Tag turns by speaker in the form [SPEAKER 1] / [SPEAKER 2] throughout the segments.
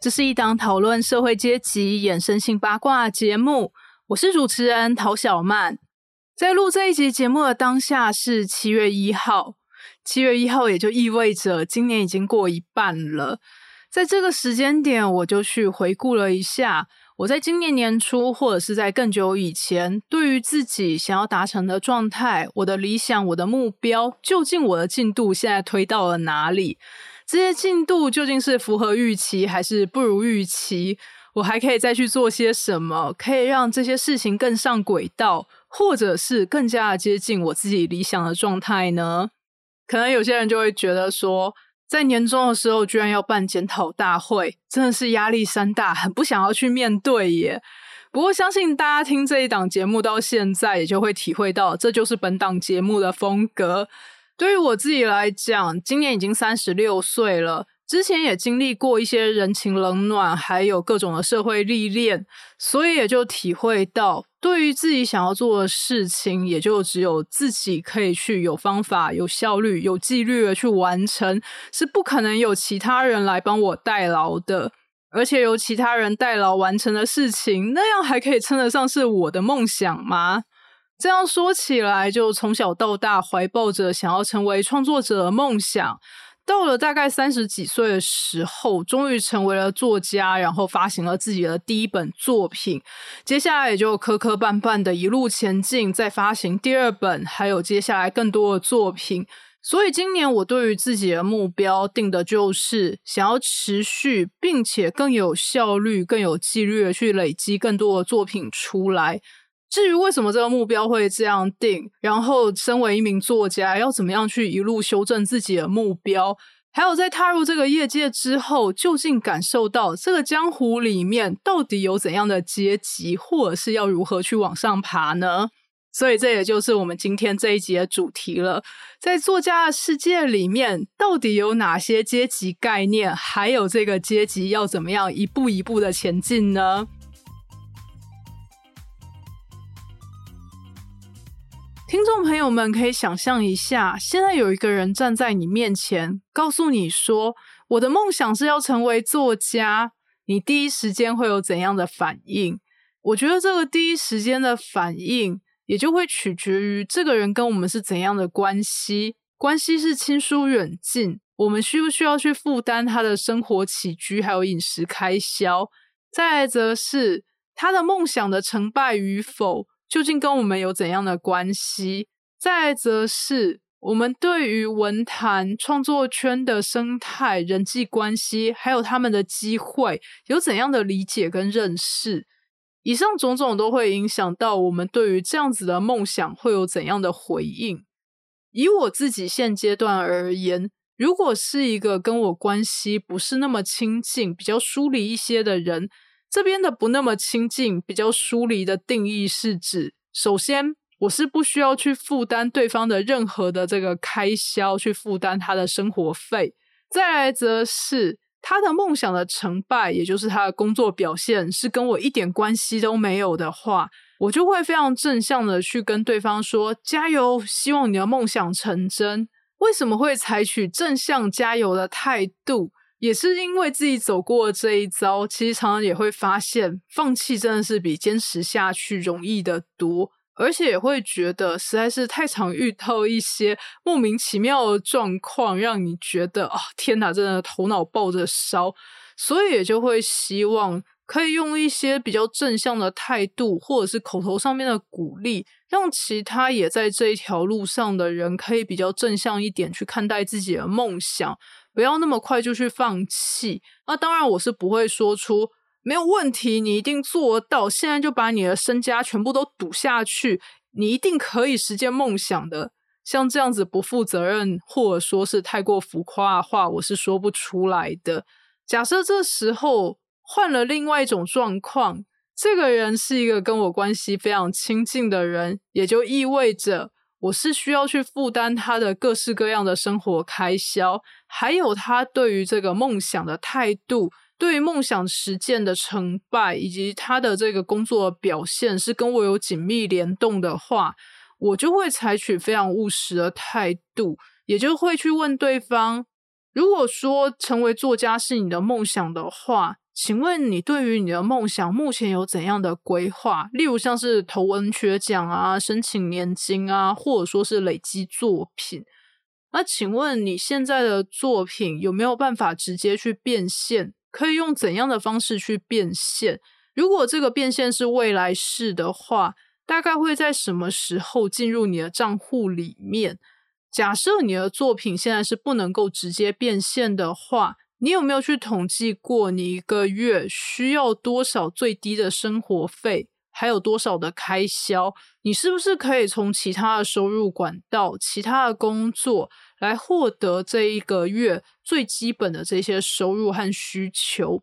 [SPEAKER 1] 这是一档讨论社会阶级衍生性八卦节目，我是主持人陶小曼。在录这一集节目的当下是七月一号，七月一号也就意味着今年已经过一半了。在这个时间点，我就去回顾了一下。我在今年年初，或者是在更久以前，对于自己想要达成的状态、我的理想、我的目标，究竟我的进度现在推到了哪里？这些进度究竟是符合预期还是不如预期？我还可以再去做些什么，可以让这些事情更上轨道，或者是更加接近我自己理想的状态呢？可能有些人就会觉得说。在年终的时候，居然要办检讨大会，真的是压力山大，很不想要去面对耶。不过，相信大家听这一档节目到现在，也就会体会到，这就是本档节目的风格。对于我自己来讲，今年已经三十六岁了。之前也经历过一些人情冷暖，还有各种的社会历练，所以也就体会到，对于自己想要做的事情，也就只有自己可以去有方法、有效率、有纪律的去完成，是不可能有其他人来帮我代劳的。而且由其他人代劳完成的事情，那样还可以称得上是我的梦想吗？这样说起来，就从小到大怀抱着想要成为创作者的梦想。到了大概三十几岁的时候，终于成为了作家，然后发行了自己的第一本作品。接下来也就磕磕绊绊的一路前进，再发行第二本，还有接下来更多的作品。所以今年我对于自己的目标定的就是想要持续，并且更有效率、更有纪律的去累积更多的作品出来。至于为什么这个目标会这样定，然后身为一名作家要怎么样去一路修正自己的目标，还有在踏入这个业界之后，究竟感受到这个江湖里面到底有怎样的阶级，或者是要如何去往上爬呢？所以这也就是我们今天这一集的主题了。在作家的世界里面，到底有哪些阶级概念？还有这个阶级要怎么样一步一步的前进呢？听众朋友们可以想象一下，现在有一个人站在你面前，告诉你说：“我的梦想是要成为作家。”你第一时间会有怎样的反应？我觉得这个第一时间的反应，也就会取决于这个人跟我们是怎样的关系。关系是亲疏远近，我们需不需要去负担他的生活起居，还有饮食开销？再来则是他的梦想的成败与否。究竟跟我们有怎样的关系？再则是我们对于文坛创作圈的生态、人际关系，还有他们的机会，有怎样的理解跟认识？以上种种都会影响到我们对于这样子的梦想会有怎样的回应。以我自己现阶段而言，如果是一个跟我关系不是那么亲近、比较疏离一些的人。这边的不那么亲近、比较疏离的定义是指，首先我是不需要去负担对方的任何的这个开销，去负担他的生活费；再来则是他的梦想的成败，也就是他的工作表现是跟我一点关系都没有的话，我就会非常正向的去跟对方说：“加油，希望你的梦想成真。”为什么会采取正向加油的态度？也是因为自己走过这一遭，其实常常也会发现，放弃真的是比坚持下去容易的多，而且也会觉得实在是太常遇到一些莫名其妙的状况，让你觉得哦，天哪，真的头脑爆着烧，所以也就会希望可以用一些比较正向的态度，或者是口头上面的鼓励，让其他也在这一条路上的人可以比较正向一点去看待自己的梦想。不要那么快就去放弃。那当然，我是不会说出没有问题，你一定做到。现在就把你的身家全部都赌下去，你一定可以实现梦想的。像这样子不负责任，或者说是太过浮夸的话，我是说不出来的。假设这时候换了另外一种状况，这个人是一个跟我关系非常亲近的人，也就意味着我是需要去负担他的各式各样的生活开销，还有他对于这个梦想的态度。对于梦想实践的成败，以及他的这个工作表现是跟我有紧密联动的话，我就会采取非常务实的态度，也就会去问对方：如果说成为作家是你的梦想的话，请问你对于你的梦想目前有怎样的规划？例如像是投文学奖啊、申请年金啊，或者说是累积作品。那请问你现在的作品有没有办法直接去变现？可以用怎样的方式去变现？如果这个变现是未来式的话，大概会在什么时候进入你的账户里面？假设你的作品现在是不能够直接变现的话，你有没有去统计过你一个月需要多少最低的生活费，还有多少的开销？你是不是可以从其他的收入管道、其他的工作？来获得这一个月最基本的这些收入和需求，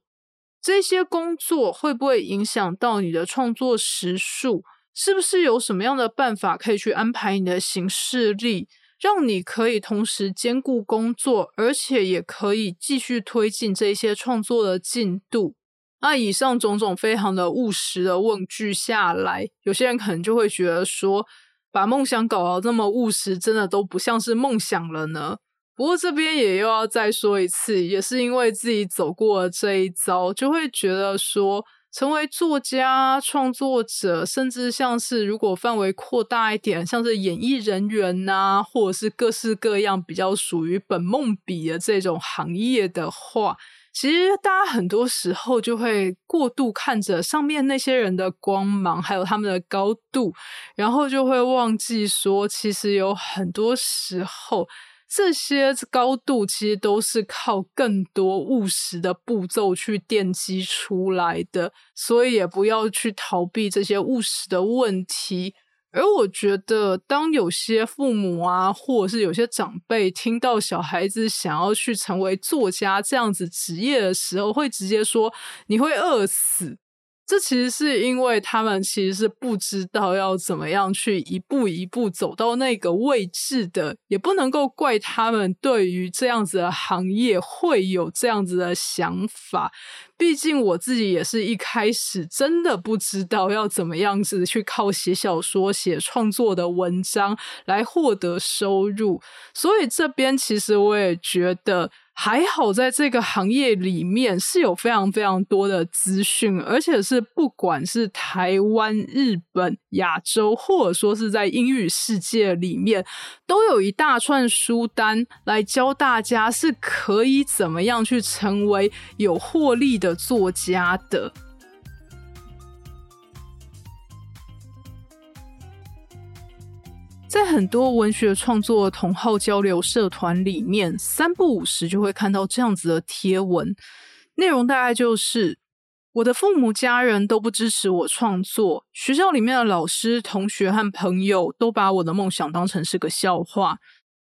[SPEAKER 1] 这些工作会不会影响到你的创作时数？是不是有什么样的办法可以去安排你的行事历，让你可以同时兼顾工作，而且也可以继续推进这些创作的进度？那以上种种非常的务实的问句下来，有些人可能就会觉得说。把梦想搞到这么务实，真的都不像是梦想了呢。不过这边也又要再说一次，也是因为自己走过了这一遭，就会觉得说，成为作家、创作者，甚至像是如果范围扩大一点，像是演艺人员呐，或者是各式各样比较属于本梦比的这种行业的话。其实，大家很多时候就会过度看着上面那些人的光芒，还有他们的高度，然后就会忘记说，其实有很多时候，这些高度其实都是靠更多务实的步骤去奠基出来的，所以也不要去逃避这些务实的问题。而我觉得，当有些父母啊，或者是有些长辈听到小孩子想要去成为作家这样子职业的时候，会直接说：“你会饿死。”这其实是因为他们其实是不知道要怎么样去一步一步走到那个位置的，也不能够怪他们对于这样子的行业会有这样子的想法。毕竟我自己也是一开始真的不知道要怎么样子去靠写小说、写创作的文章来获得收入，所以这边其实我也觉得。还好，在这个行业里面是有非常非常多的资讯，而且是不管是台湾、日本、亚洲，或者说是在英语世界里面，都有一大串书单来教大家是可以怎么样去成为有获利的的作家的。在很多文学创作同好交流社团里面，三不五时就会看到这样子的贴文，内容大概就是我的父母家人都不支持我创作，学校里面的老师、同学和朋友都把我的梦想当成是个笑话，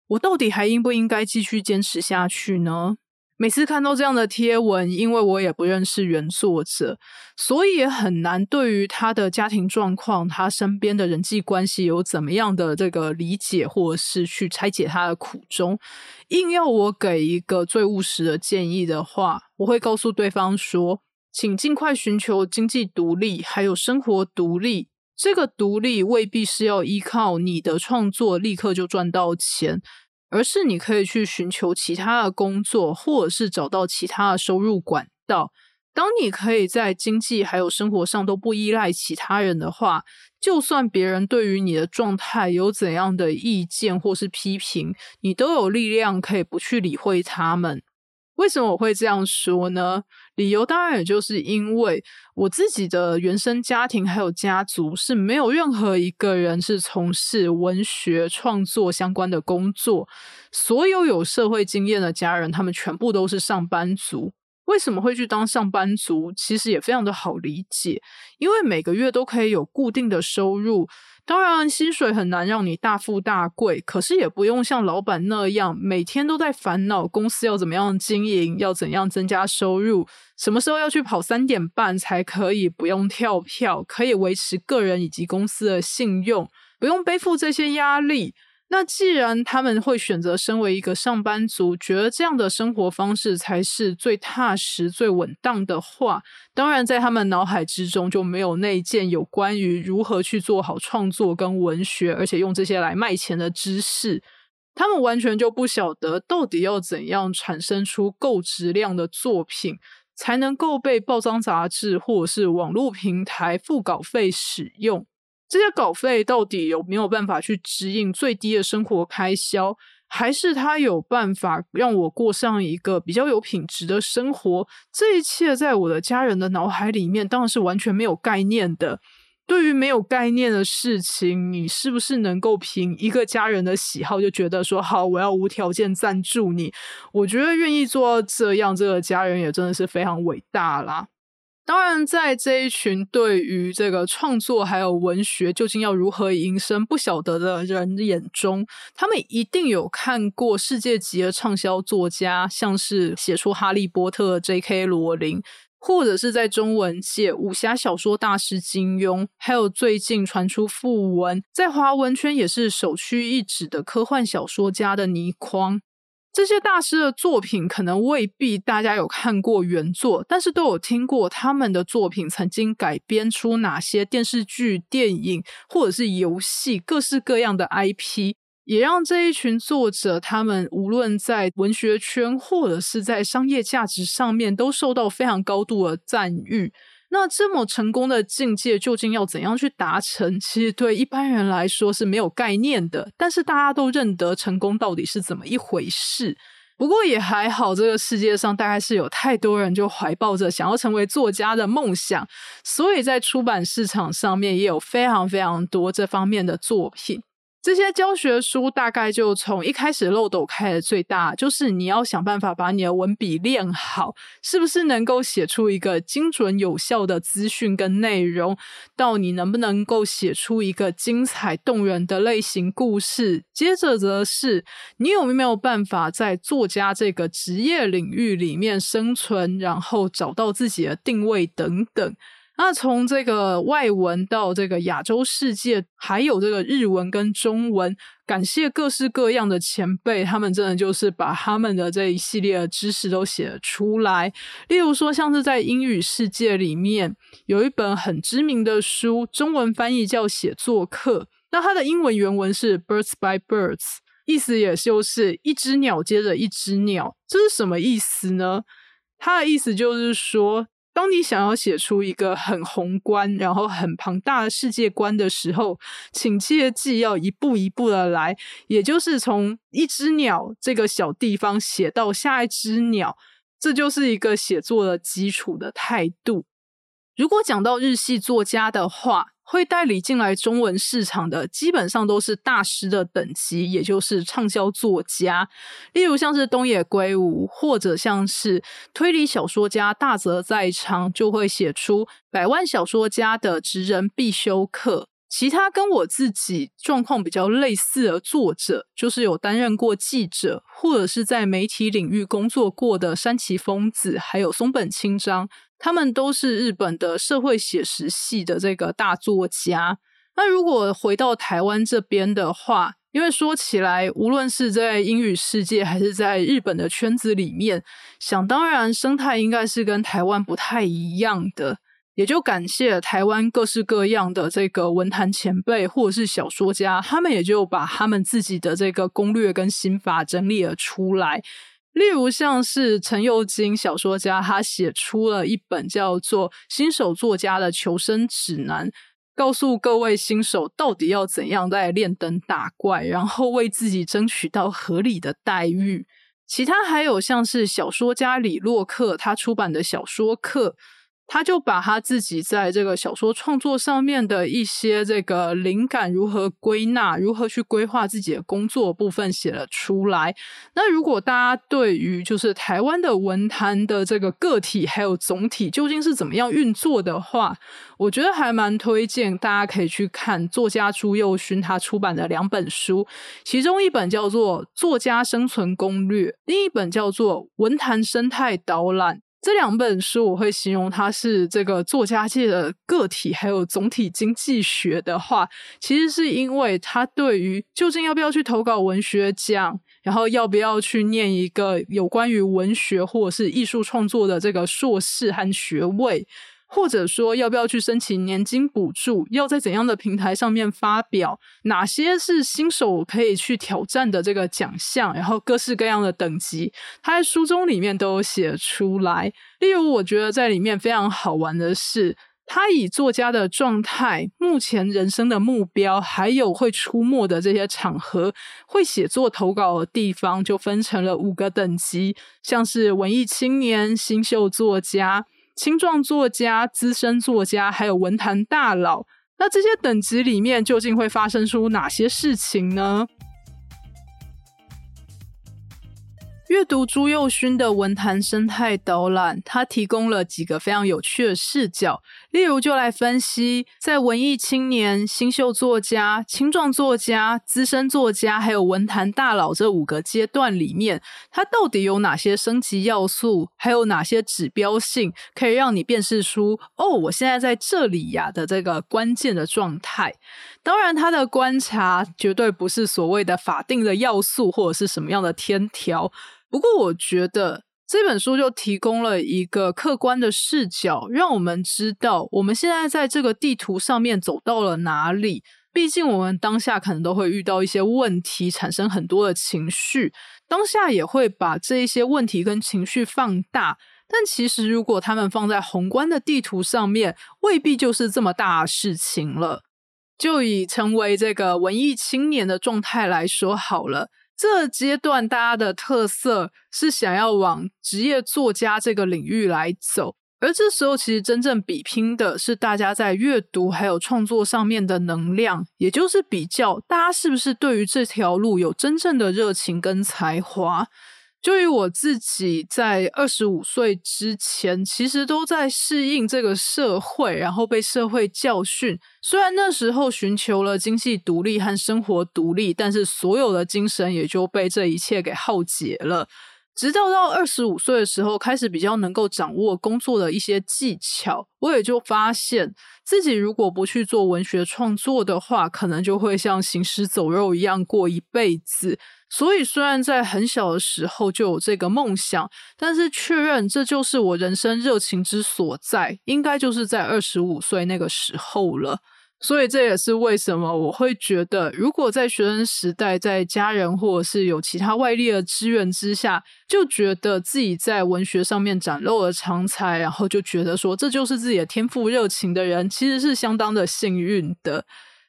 [SPEAKER 1] 我到底还应不应该继续坚持下去呢？每次看到这样的贴文，因为我也不认识原作者，所以也很难对于他的家庭状况、他身边的人际关系有怎么样的这个理解，或者是去拆解他的苦衷。硬要我给一个最务实的建议的话，我会告诉对方说：请尽快寻求经济独立，还有生活独立。这个独立未必是要依靠你的创作立刻就赚到钱。而是你可以去寻求其他的工作，或者是找到其他的收入管道。当你可以在经济还有生活上都不依赖其他人的话，就算别人对于你的状态有怎样的意见或是批评，你都有力量可以不去理会他们。为什么我会这样说呢？理由当然也就是因为我自己的原生家庭还有家族是没有任何一个人是从事文学创作相关的工作，所有有社会经验的家人，他们全部都是上班族。为什么会去当上班族？其实也非常的好理解，因为每个月都可以有固定的收入。当然，薪水很难让你大富大贵，可是也不用像老板那样每天都在烦恼公司要怎么样经营，要怎样增加收入，什么时候要去跑三点半才可以不用跳票，可以维持个人以及公司的信用，不用背负这些压力。那既然他们会选择身为一个上班族，觉得这样的生活方式才是最踏实、最稳当的话，当然在他们脑海之中就没有那件有关于如何去做好创作跟文学，而且用这些来卖钱的知识。他们完全就不晓得到底要怎样产生出够质量的作品，才能够被报章杂志或者是网络平台付稿费使用。这些稿费到底有没有办法去支应最低的生活开销，还是他有办法让我过上一个比较有品质的生活？这一切在我的家人的脑海里面当然是完全没有概念的。对于没有概念的事情，你是不是能够凭一个家人的喜好就觉得说好，我要无条件赞助你？我觉得愿意做到这样，这个家人也真的是非常伟大啦。当然，在这一群对于这个创作还有文学究竟要如何营生不晓得的人眼中，他们一定有看过世界级的畅销作家，像是写出《哈利波特》J.K. 罗琳，或者是在中文界武侠小说大师金庸，还有最近传出讣文，在华文圈也是首屈一指的科幻小说家的倪匡。这些大师的作品可能未必大家有看过原作，但是都有听过他们的作品曾经改编出哪些电视剧、电影或者是游戏，各式各样的 IP，也让这一群作者他们无论在文学圈或者是在商业价值上面都受到非常高度的赞誉。那这么成功的境界究竟要怎样去达成？其实对一般人来说是没有概念的。但是大家都认得成功到底是怎么一回事。不过也还好，这个世界上大概是有太多人就怀抱着想要成为作家的梦想，所以在出版市场上面也有非常非常多这方面的作品。这些教学书大概就从一开始漏斗开的最大，就是你要想办法把你的文笔练好，是不是能够写出一个精准有效的资讯跟内容，到你能不能够写出一个精彩动人的类型故事，接着则是你有没有办法在作家这个职业领域里面生存，然后找到自己的定位等等。那从这个外文到这个亚洲世界，还有这个日文跟中文，感谢各式各样的前辈，他们真的就是把他们的这一系列的知识都写了出来。例如说，像是在英语世界里面有一本很知名的书，中文翻译叫《写作课》，那它的英文原文是 “Birds by Birds”，意思也就是一只鸟接着一只鸟。这是什么意思呢？它的意思就是说。当你想要写出一个很宏观、然后很庞大的世界观的时候，请切记要一步一步的来，也就是从一只鸟这个小地方写到下一只鸟，这就是一个写作的基础的态度。如果讲到日系作家的话，会代理进来中文市场的，基本上都是大师的等级，也就是畅销作家。例如像是东野圭吾，或者像是推理小说家大泽在昌，就会写出百万小说家的职人必修课。其他跟我自己状况比较类似的作者，就是有担任过记者，或者是在媒体领域工作过的山崎丰子，还有松本清张。他们都是日本的社会写实系的这个大作家。那如果回到台湾这边的话，因为说起来，无论是在英语世界还是在日本的圈子里面，想当然生态应该是跟台湾不太一样的。也就感谢台湾各式各样的这个文坛前辈或者是小说家，他们也就把他们自己的这个攻略跟心法整理了出来。例如，像是陈幼金小说家，他写出了一本叫做《新手作家的求生指南》，告诉各位新手到底要怎样在练灯打怪，然后为自己争取到合理的待遇。其他还有像是小说家李洛克他出版的小说课，他就把他自己在这个小说创作上面的一些这个灵感如何归纳，如何去规划自己的工作部分写了出来。那如果大家对于就是台湾的文坛的这个个体还有总体究竟是怎么样运作的话，我觉得还蛮推荐大家可以去看作家朱佑勋他出版的两本书，其中一本叫做《作家生存攻略》，另一本叫做《文坛生态导览》。这两本书我会形容它是这个作家界的个体，还有总体经济学的话，其实是因为他对于究竟要不要去投稿文学奖，然后要不要去念一个有关于文学或者是艺术创作的这个硕士和学位。或者说，要不要去申请年金补助？要在怎样的平台上面发表？哪些是新手可以去挑战的这个奖项？然后各式各样的等级，他在书中里面都有写出来。例如，我觉得在里面非常好玩的是，他以作家的状态、目前人生的目标，还有会出没的这些场合、会写作投稿的地方，就分成了五个等级，像是文艺青年、新秀作家。青壮作家、资深作家，还有文坛大佬，那这些等级里面究竟会发生出哪些事情呢？阅读朱佑勋的文坛生态导览，他提供了几个非常有趣的视角。例如，就来分析在文艺青年、新秀作家、青壮作家、资深作家，还有文坛大佬这五个阶段里面，它到底有哪些升级要素，还有哪些指标性，可以让你辨识出哦，我现在在这里呀的这个关键的状态。当然，他的观察绝对不是所谓的法定的要素，或者是什么样的天条。不过，我觉得这本书就提供了一个客观的视角，让我们知道我们现在在这个地图上面走到了哪里。毕竟，我们当下可能都会遇到一些问题，产生很多的情绪，当下也会把这一些问题跟情绪放大。但其实，如果他们放在宏观的地图上面，未必就是这么大事情了。就以成为这个文艺青年的状态来说好了。这阶段大家的特色是想要往职业作家这个领域来走，而这时候其实真正比拼的是大家在阅读还有创作上面的能量，也就是比较大家是不是对于这条路有真正的热情跟才华。就以我自己在二十五岁之前，其实都在适应这个社会，然后被社会教训。虽然那时候寻求了经济独立和生活独立，但是所有的精神也就被这一切给耗竭了。直到到二十五岁的时候，开始比较能够掌握工作的一些技巧，我也就发现自己如果不去做文学创作的话，可能就会像行尸走肉一样过一辈子。所以，虽然在很小的时候就有这个梦想，但是确认这就是我人生热情之所在，应该就是在二十五岁那个时候了。所以，这也是为什么我会觉得，如果在学生时代，在家人或者是有其他外力的支援之下，就觉得自己在文学上面展露了长才，然后就觉得说这就是自己的天赋热情的人，其实是相当的幸运的。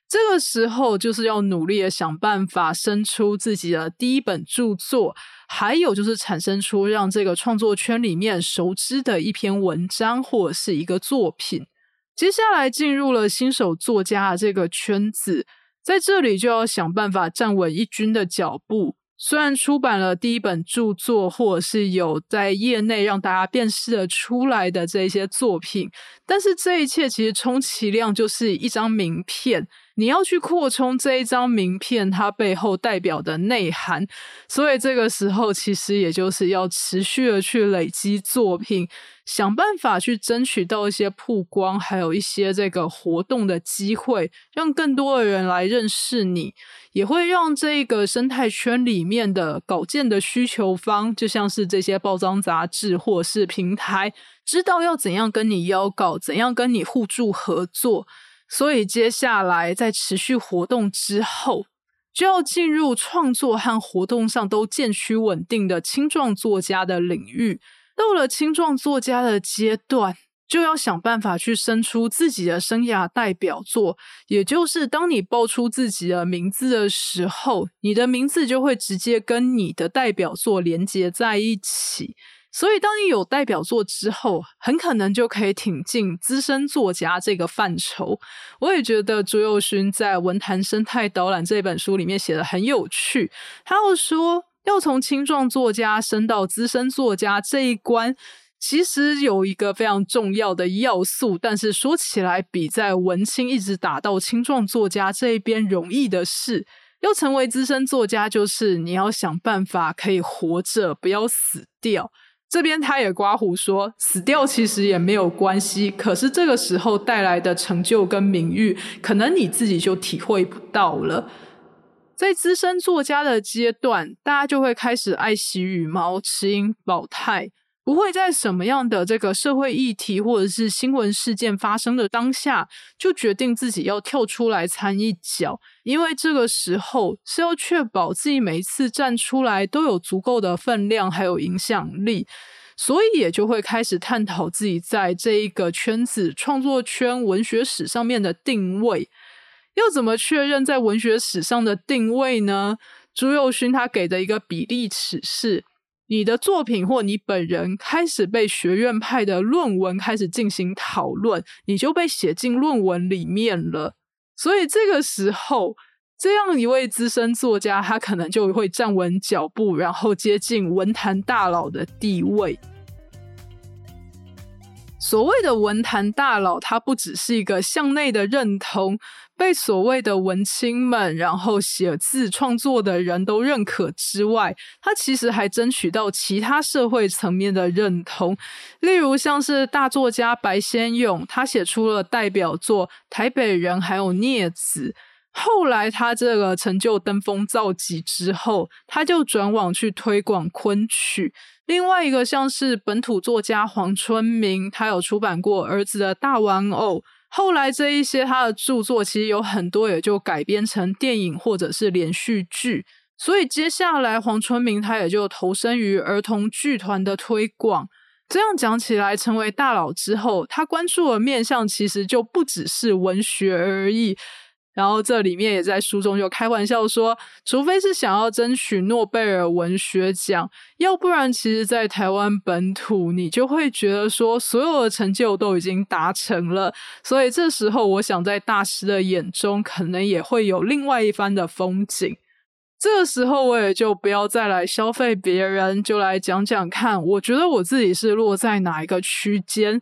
[SPEAKER 1] 这个时候就是要努力的想办法生出自己的第一本著作，还有就是产生出让这个创作圈里面熟知的一篇文章或者是一个作品。接下来进入了新手作家的这个圈子，在这里就要想办法站稳一军的脚步。虽然出版了第一本著作，或者是有在业内让大家辨识的出来的这些作品，但是这一切其实充其量就是一张名片。你要去扩充这一张名片，它背后代表的内涵，所以这个时候其实也就是要持续的去累积作品，想办法去争取到一些曝光，还有一些这个活动的机会，让更多的人来认识你，也会让这个生态圈里面的稿件的需求方，就像是这些报章杂志或是平台，知道要怎样跟你邀稿，怎样跟你互助合作。所以接下来在持续活动之后，就要进入创作和活动上都渐趋稳定的青壮作家的领域。到了青壮作家的阶段，就要想办法去生出自己的生涯代表作。也就是当你报出自己的名字的时候，你的名字就会直接跟你的代表作连接在一起。所以，当你有代表作之后，很可能就可以挺进资深作家这个范畴。我也觉得朱佑勋在《文坛生态导览》这本书里面写的很有趣。他又说，要从青壮作家升到资深作家这一关，其实有一个非常重要的要素，但是说起来比在文青一直打到青壮作家这一边容易的是，要成为资深作家，就是你要想办法可以活着，不要死掉。这边他也刮胡说，死掉其实也没有关系，可是这个时候带来的成就跟名誉，可能你自己就体会不到了。在资深作家的阶段，大家就会开始爱惜羽毛、持鹰保泰。不会在什么样的这个社会议题或者是新闻事件发生的当下，就决定自己要跳出来参一脚，因为这个时候是要确保自己每一次站出来都有足够的分量还有影响力，所以也就会开始探讨自己在这一个圈子、创作圈、文学史上面的定位。要怎么确认在文学史上的定位呢？朱佑勋他给的一个比例尺是。你的作品或你本人开始被学院派的论文开始进行讨论，你就被写进论文里面了。所以这个时候，这样一位资深作家，他可能就会站稳脚步，然后接近文坛大佬的地位。所谓的文坛大佬，他不只是一个向内的认同。被所谓的文青们，然后写字创作的人都认可之外，他其实还争取到其他社会层面的认同。例如，像是大作家白先勇，他写出了代表作《台北人》还有《镊子》。后来他这个成就登峰造极之后，他就转往去推广昆曲。另外一个像是本土作家黄春明，他有出版过《儿子的大玩偶》。后来这一些他的著作其实有很多也就改编成电影或者是连续剧，所以接下来黄春明他也就投身于儿童剧团的推广。这样讲起来，成为大佬之后，他关注的面向其实就不只是文学而已。然后这里面也在书中就开玩笑说，除非是想要争取诺贝尔文学奖，要不然其实，在台湾本土，你就会觉得说，所有的成就都已经达成了。所以这时候，我想在大师的眼中，可能也会有另外一番的风景。这个时候，我也就不要再来消费别人，就来讲讲看，我觉得我自己是落在哪一个区间。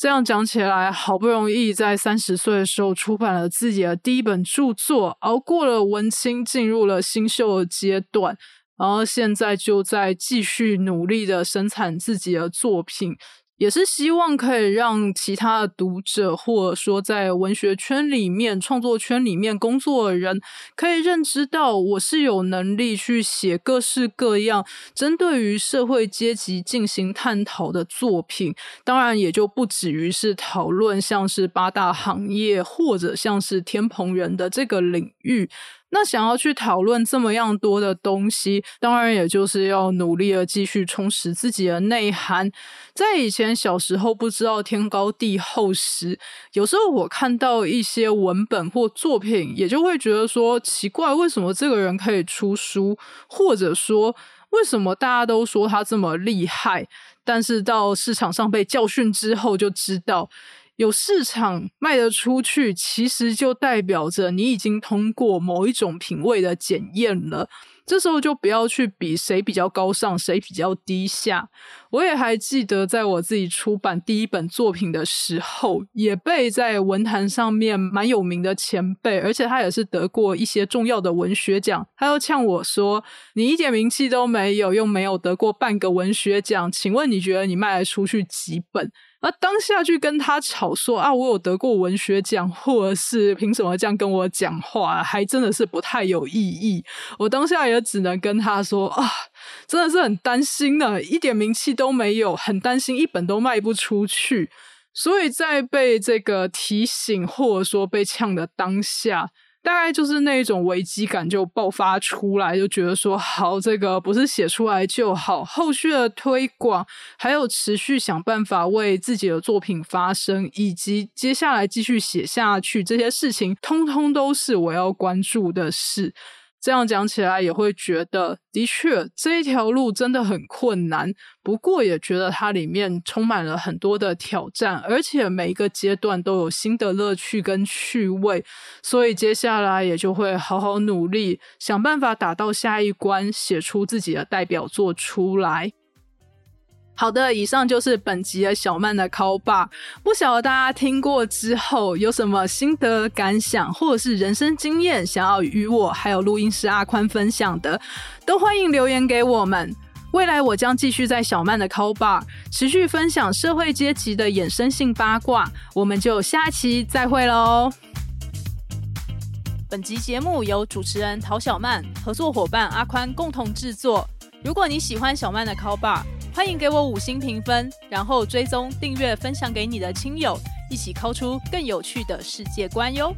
[SPEAKER 1] 这样讲起来，好不容易在三十岁的时候出版了自己的第一本著作，熬过了文青，进入了新秀的阶段，然后现在就在继续努力的生产自己的作品。也是希望可以让其他的读者，或者说在文学圈里面、创作圈里面工作的人，可以认知到我是有能力去写各式各样针对于社会阶级进行探讨的作品。当然，也就不止于是讨论像是八大行业，或者像是天蓬人的这个领域。那想要去讨论这么样多的东西，当然也就是要努力的继续充实自己的内涵。在以前小时候不知道天高地厚时，有时候我看到一些文本或作品，也就会觉得说奇怪，为什么这个人可以出书，或者说为什么大家都说他这么厉害，但是到市场上被教训之后就知道。有市场卖得出去，其实就代表着你已经通过某一种品味的检验了。这时候就不要去比谁比较高尚，谁比较低下。我也还记得，在我自己出版第一本作品的时候，也被在文坛上面蛮有名的前辈，而且他也是得过一些重要的文学奖，他又呛我说：“你一点名气都没有，又没有得过半个文学奖，请问你觉得你卖得出去几本？”而当下去跟他吵说啊，我有得过文学奖，或者是凭什么这样跟我讲话，还真的是不太有意义。我当下也只能跟他说啊，真的是很担心的，一点名气都没有，很担心一本都卖不出去。所以在被这个提醒或者说被呛的当下。大概就是那种危机感就爆发出来，就觉得说好，这个不是写出来就好，后续的推广，还有持续想办法为自己的作品发声，以及接下来继续写下去这些事情，通通都是我要关注的事。这样讲起来也会觉得，的确这一条路真的很困难。不过也觉得它里面充满了很多的挑战，而且每一个阶段都有新的乐趣跟趣味。所以接下来也就会好好努力，想办法打到下一关，写出自己的代表作出来。好的，以上就是本集的小曼的 call bar。不晓得大家听过之后有什么心得感想，或者是人生经验，想要与我还有录音师阿宽分享的，都欢迎留言给我们。未来我将继续在小曼的 call bar 持续分享社会阶级的衍生性八卦。我们就下期再会喽。本集节目由主持人陶小曼、合作伙伴阿宽共同制作。如果你喜欢小曼的 call bar，欢迎给我五星评分，然后追踪、订阅、分享给你的亲友，一起抠出更有趣的世界观哟。